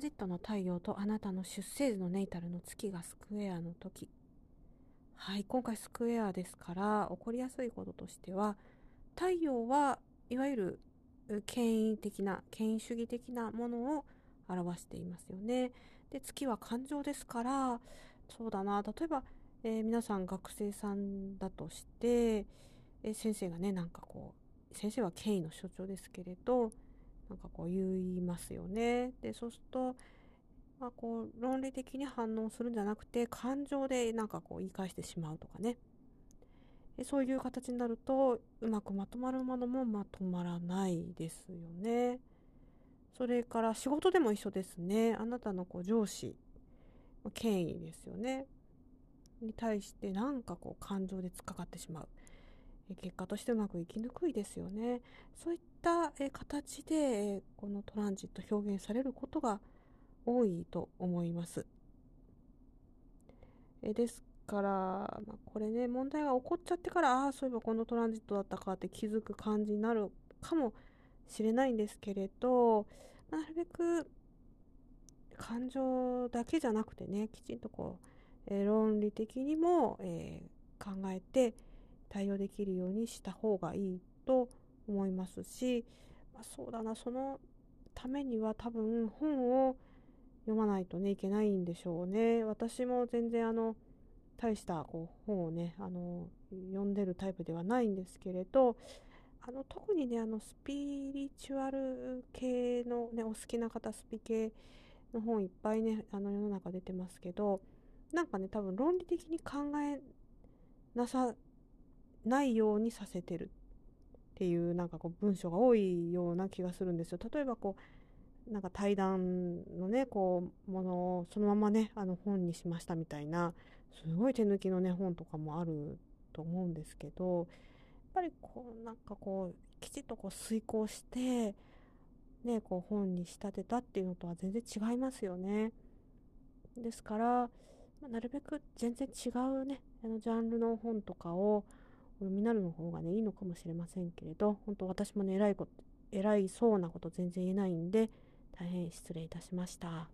ンジットの太陽とあなたの出生時のネイタルの月がスクエアの時。はい今回スクエアですから起こりやすいこととしては太陽はいわゆる権威的な権威主義的なものを表していますよね。で月は感情ですからそうだな。例えば、えー、皆さん学生さんだとして、えー、先生がねなんかこう先生は権威の象徴ですけれどなんかこう言いますよね。でそうすると、まあ、こう論理的に反応するんじゃなくて感情でなんかこう言い返してしまうとかねそういう形になるとうまくまとまるものもまとまらないですよね。それから仕事でも一緒ですね。あなたのこう上司、権威ですよね。に対してなんかこう感情で突っかかってしまう。結果としてうまくいきにくいですよね。そういった形でこのトランジット表現されることが多いと思います。ですから、まあ、これね問題が起こっちゃってからああそういえばこのトランジットだったかって気づく感じになるかもしれないんですけれどなるべく感情だけじゃなくてねきちんとこう、え、論理的にも、えー、考えて対応できるようにした方がいいと思いますし、まあ、そうだなそのためには多分本を読まないとねいけないんでしょうね。私も全然あの大したこう本をねあの読んでるタイプではないんですけれどあの特にねあのスピリチュアル系のねお好きな方スピ系の本いっぱいねあの世の中出てますけどなんかね多分論理的に考えなさないようにさせてるっていうなんかこう文章が多いような気がするんですよ。例えばこうなんか対談のねこうものをそのままねあの本にしましたみたいなすごい手抜きのね本とかもあると思うんですけどやっぱりこうなんかこうきちっとこう遂行してねこう本に仕立てたっていうのとは全然違いますよね。ですから、ま、なるべく全然違うねあのジャンルの本とかをこれミナルの方がねいいのかもしれませんけれど本当私もね偉いこと偉いそうなこと全然言えないんで大変失礼いたしました。